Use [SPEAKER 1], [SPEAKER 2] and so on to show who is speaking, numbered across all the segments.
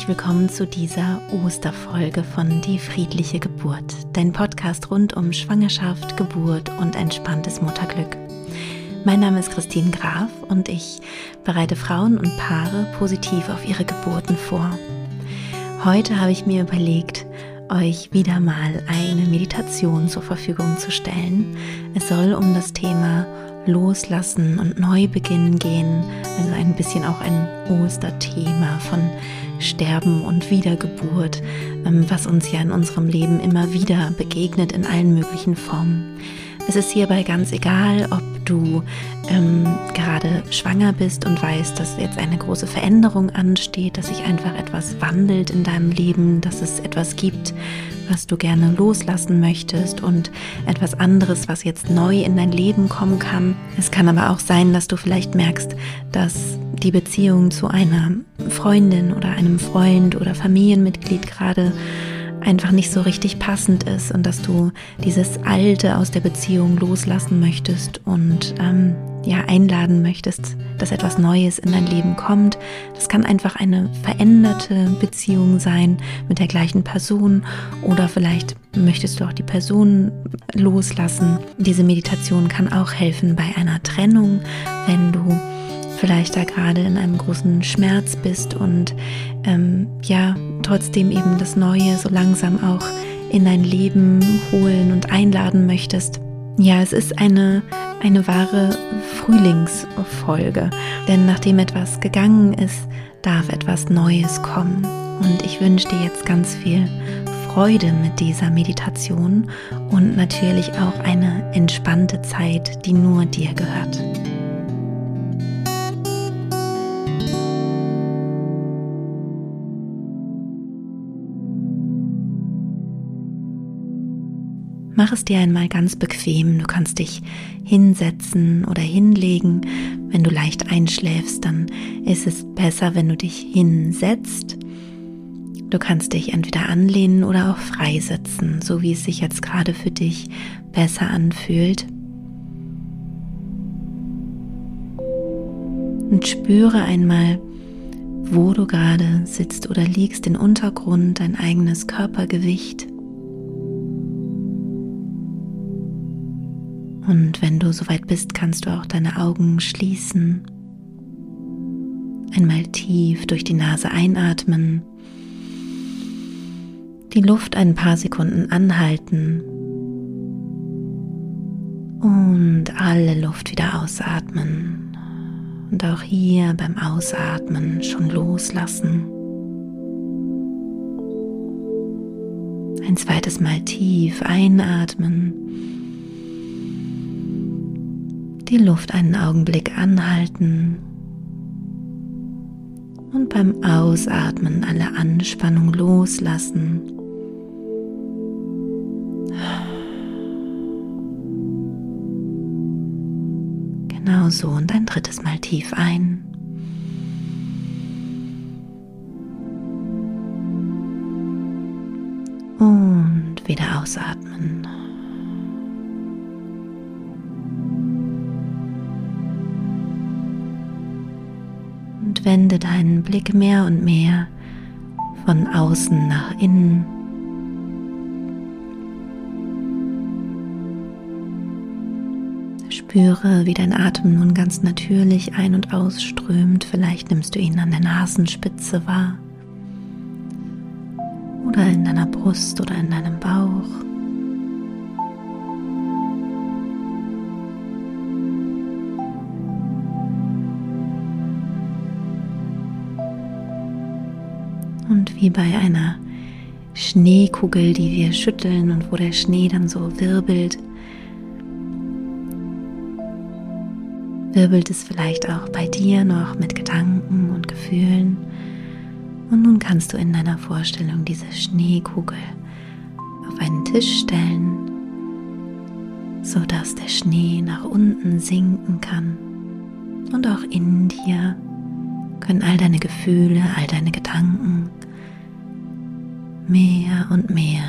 [SPEAKER 1] herzlich willkommen zu dieser Osterfolge von Die friedliche Geburt, dein Podcast rund um Schwangerschaft, Geburt und entspanntes Mutterglück. Mein Name ist Christine Graf und ich bereite Frauen und Paare positiv auf ihre Geburten vor. Heute habe ich mir überlegt, euch wieder mal eine Meditation zur Verfügung zu stellen. Es soll um das Thema Loslassen und Neubeginn gehen, also ein bisschen auch ein Osterthema von Sterben und Wiedergeburt, ähm, was uns ja in unserem Leben immer wieder begegnet in allen möglichen Formen. Es ist hierbei ganz egal, ob du ähm, gerade schwanger bist und weißt, dass jetzt eine große Veränderung ansteht, dass sich einfach etwas wandelt in deinem Leben, dass es etwas gibt, was du gerne loslassen möchtest und etwas anderes, was jetzt neu in dein Leben kommen kann. Es kann aber auch sein, dass du vielleicht merkst, dass die Beziehung zu einer Freundin oder einem Freund oder Familienmitglied gerade einfach nicht so richtig passend ist und dass du dieses Alte aus der Beziehung loslassen möchtest und ähm, ja einladen möchtest, dass etwas Neues in dein Leben kommt. Das kann einfach eine veränderte Beziehung sein mit der gleichen Person oder vielleicht möchtest du auch die Person loslassen. Diese Meditation kann auch helfen bei einer Trennung, wenn du vielleicht da gerade in einem großen Schmerz bist und ähm, ja, trotzdem eben das Neue so langsam auch in dein Leben holen und einladen möchtest. Ja, es ist eine, eine wahre Frühlingsfolge, denn nachdem etwas gegangen ist, darf etwas Neues kommen. Und ich wünsche dir jetzt ganz viel Freude mit dieser Meditation und natürlich auch eine entspannte Zeit, die nur dir gehört. Mach es dir einmal ganz bequem. Du kannst dich hinsetzen oder hinlegen. Wenn du leicht einschläfst, dann ist es besser, wenn du dich hinsetzt. Du kannst dich entweder anlehnen oder auch freisetzen, so wie es sich jetzt gerade für dich besser anfühlt. Und spüre einmal, wo du gerade sitzt oder liegst, den Untergrund, dein eigenes Körpergewicht. Und wenn du soweit bist, kannst du auch deine Augen schließen. Einmal tief durch die Nase einatmen. Die Luft ein paar Sekunden anhalten. Und alle Luft wieder ausatmen. Und auch hier beim Ausatmen schon loslassen. Ein zweites Mal tief einatmen die Luft einen Augenblick anhalten und beim Ausatmen alle Anspannung loslassen. Genau so und ein drittes Mal tief ein. Und wieder ausatmen. Wende deinen Blick mehr und mehr von außen nach innen. Spüre, wie dein Atem nun ganz natürlich ein- und ausströmt. Vielleicht nimmst du ihn an der Nasenspitze wahr oder in deiner Brust oder in deinem Bauch. Wie bei einer Schneekugel, die wir schütteln und wo der Schnee dann so wirbelt, wirbelt es vielleicht auch bei dir noch mit Gedanken und Gefühlen. Und nun kannst du in deiner Vorstellung diese Schneekugel auf einen Tisch stellen, sodass der Schnee nach unten sinken kann. Und auch in dir können all deine Gefühle, all deine Gedanken mehr und mehr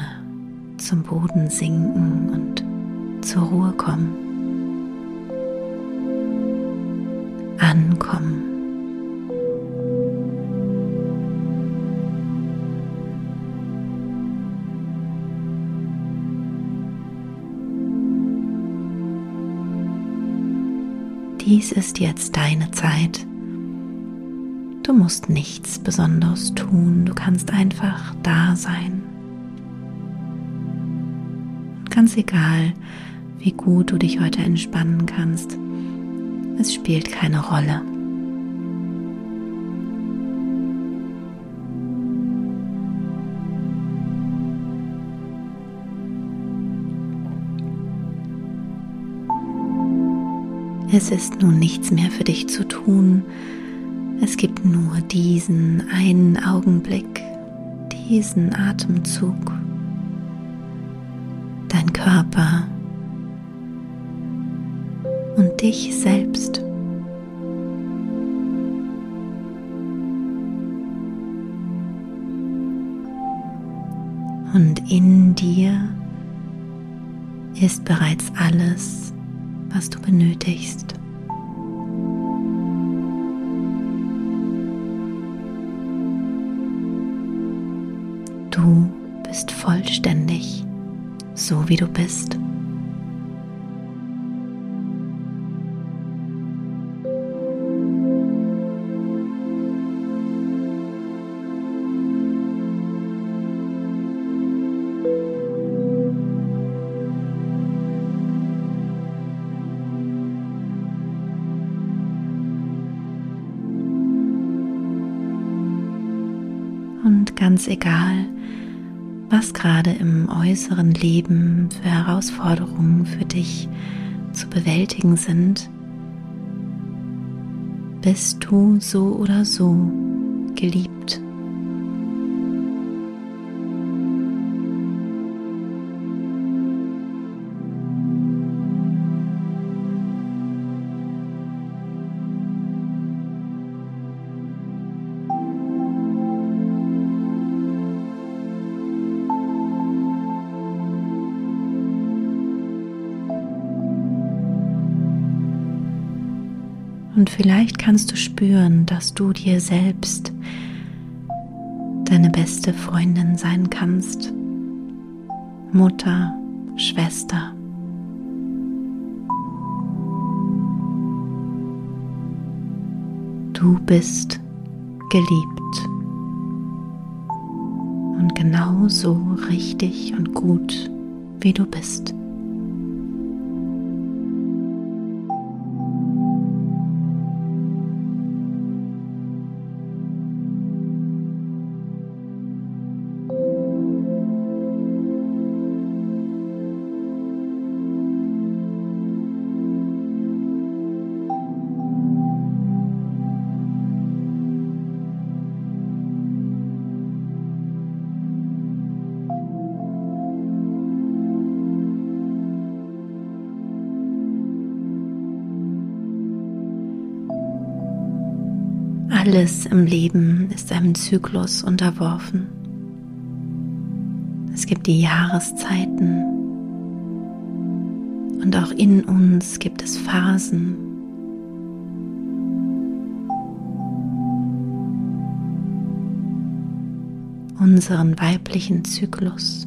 [SPEAKER 1] zum Boden sinken und zur Ruhe kommen. Ankommen. Dies ist jetzt deine Zeit, Du musst nichts Besonderes tun, du kannst einfach da sein. Ganz egal, wie gut du dich heute entspannen kannst, es spielt keine Rolle. Es ist nun nichts mehr für dich zu tun. Es gibt nur diesen einen Augenblick, diesen Atemzug. Dein Körper und dich selbst. Und in dir ist bereits alles, was du benötigst. So wie du bist. und ganz egal, was gerade im äußeren Leben für Herausforderungen für dich zu bewältigen sind, bist du so oder so geliebt. Und vielleicht kannst du spüren, dass du dir selbst deine beste Freundin sein kannst. Mutter, Schwester. Du bist geliebt und genau so richtig und gut, wie du bist. Alles im Leben ist einem Zyklus unterworfen. Es gibt die Jahreszeiten und auch in uns gibt es Phasen. Unseren weiblichen Zyklus.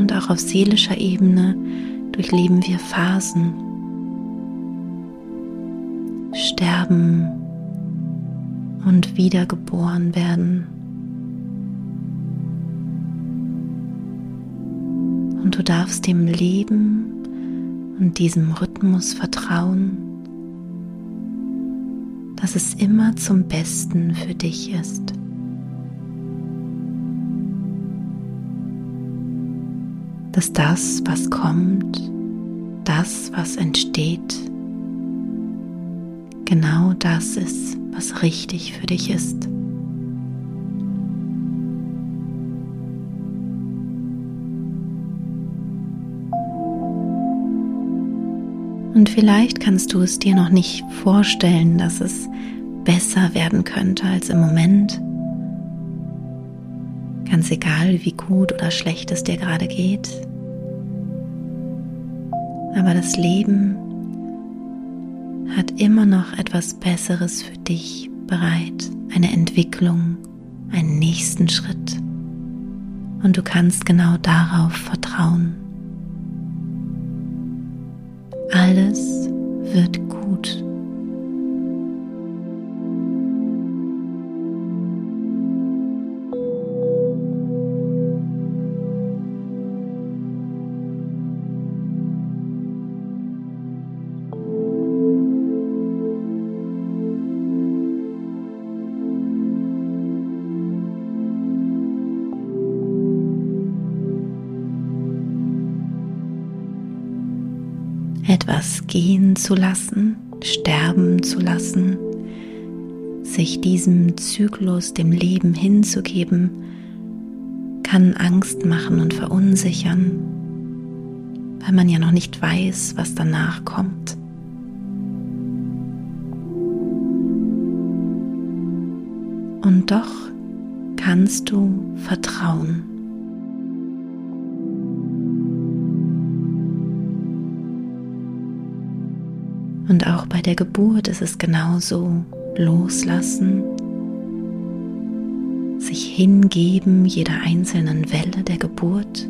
[SPEAKER 1] Und auch auf seelischer Ebene durchleben wir Phasen sterben und wiedergeboren werden. Und du darfst dem Leben und diesem Rhythmus vertrauen, dass es immer zum Besten für dich ist. Dass das, was kommt, das, was entsteht, genau das ist, was richtig für dich ist. Und vielleicht kannst du es dir noch nicht vorstellen, dass es besser werden könnte als im Moment. Ganz egal, wie gut oder schlecht es dir gerade geht. Aber das Leben hat immer noch etwas Besseres für dich bereit, eine Entwicklung, einen nächsten Schritt. Und du kannst genau darauf vertrauen. Alles wird gut. Etwas gehen zu lassen, sterben zu lassen, sich diesem Zyklus, dem Leben hinzugeben, kann Angst machen und verunsichern, weil man ja noch nicht weiß, was danach kommt. Und doch kannst du vertrauen. Der Geburt ist es genauso. Loslassen, sich hingeben jeder einzelnen Welle der Geburt,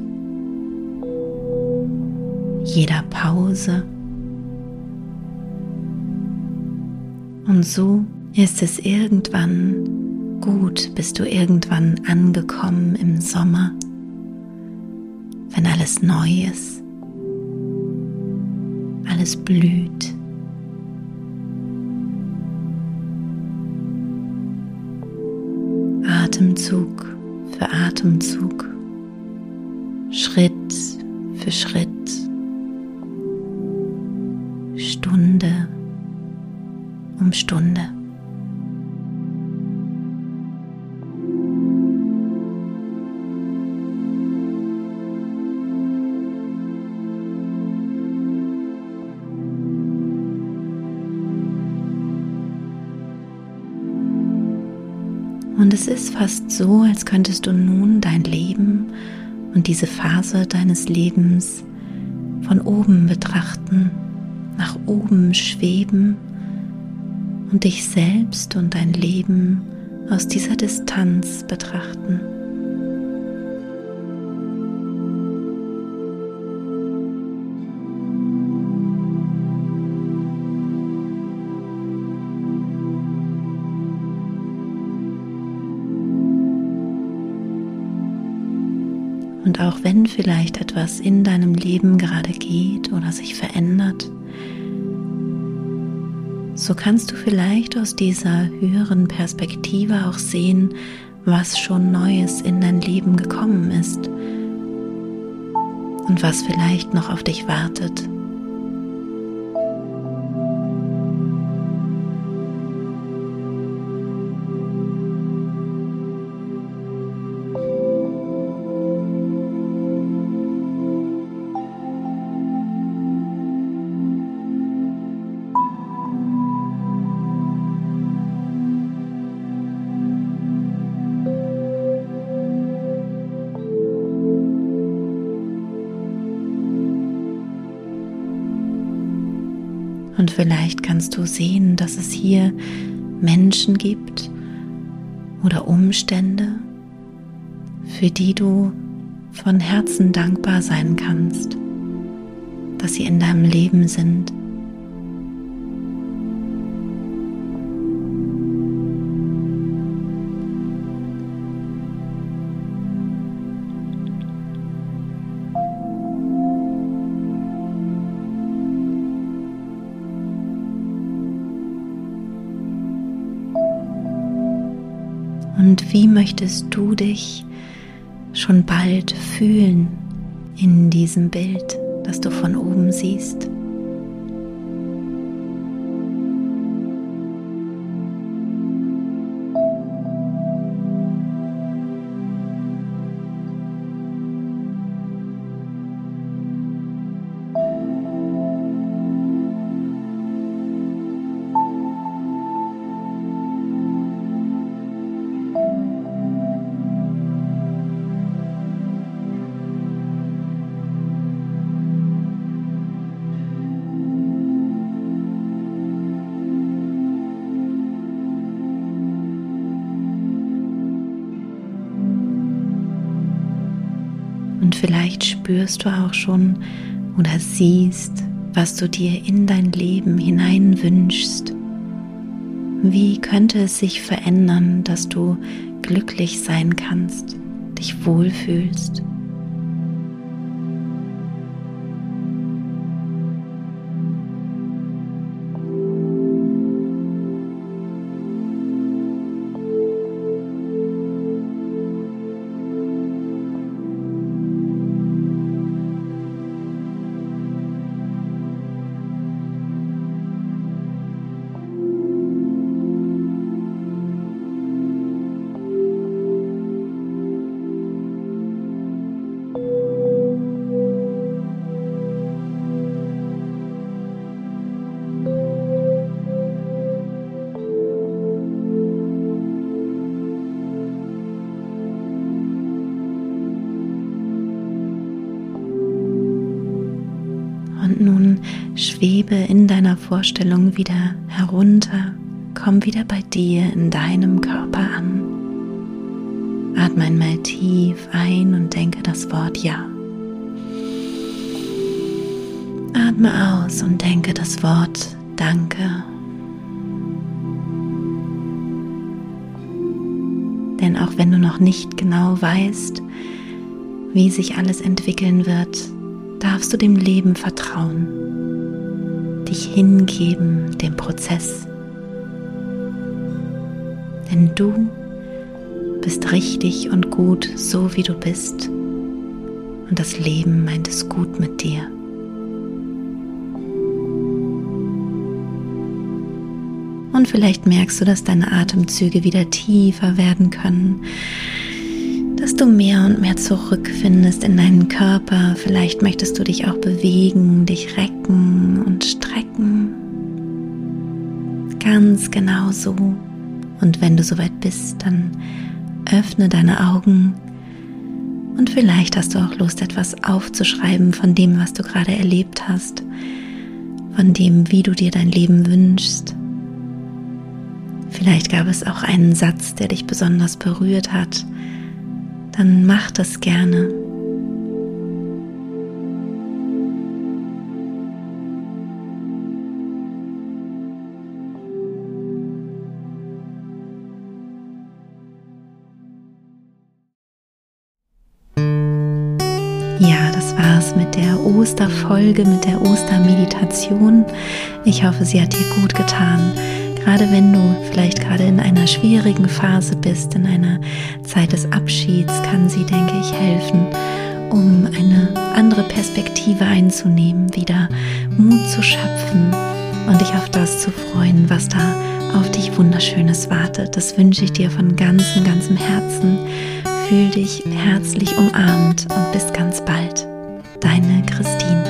[SPEAKER 1] jeder Pause. Und so ist es irgendwann gut, bist du irgendwann angekommen im Sommer, wenn alles neu ist, alles blüht. Atemzug für Atemzug, Schritt für Schritt, Stunde um Stunde. Und es ist fast so, als könntest du nun dein Leben und diese Phase deines Lebens von oben betrachten, nach oben schweben und dich selbst und dein Leben aus dieser Distanz betrachten. Und auch wenn vielleicht etwas in deinem Leben gerade geht oder sich verändert, so kannst du vielleicht aus dieser höheren Perspektive auch sehen, was schon Neues in dein Leben gekommen ist und was vielleicht noch auf dich wartet. Und vielleicht kannst du sehen, dass es hier Menschen gibt oder Umstände, für die du von Herzen dankbar sein kannst, dass sie in deinem Leben sind. Und wie möchtest du dich schon bald fühlen in diesem Bild, das du von oben siehst? Spürst du auch schon oder siehst, was du dir in dein Leben hinein wünschst. Wie könnte es sich verändern, dass du glücklich sein kannst, dich wohlfühlst? Vorstellung wieder herunter, komm wieder bei dir in deinem Körper an. Atme einmal tief ein und denke das Wort Ja. Atme aus und denke das Wort Danke. Denn auch wenn du noch nicht genau weißt, wie sich alles entwickeln wird, darfst du dem Leben vertrauen, dich hingeben dem Prozess. Denn du bist richtig und gut so wie du bist und das Leben meint es gut mit dir. Und vielleicht merkst du, dass deine Atemzüge wieder tiefer werden können, dass du mehr und mehr zurückfindest in deinen Körper. Vielleicht möchtest du dich auch bewegen, dich recken und strecken. Ganz genau so. Und wenn du soweit bist, dann öffne deine Augen und vielleicht hast du auch Lust, etwas aufzuschreiben von dem, was du gerade erlebt hast, von dem, wie du dir dein Leben wünschst. Vielleicht gab es auch einen Satz, der dich besonders berührt hat dann mach das gerne. Ja, das war's mit der Osterfolge, mit der Ostermeditation. Ich hoffe, sie hat dir gut getan. Gerade wenn du vielleicht gerade in einer schwierigen Phase bist, in einer Zeit des Abschieds, kann sie, denke ich, helfen, um eine andere Perspektive einzunehmen, wieder Mut zu schöpfen und dich auf das zu freuen, was da auf dich Wunderschönes wartet. Das wünsche ich dir von ganzem, ganzem Herzen. Fühl dich herzlich umarmt und bis ganz bald. Deine Christine.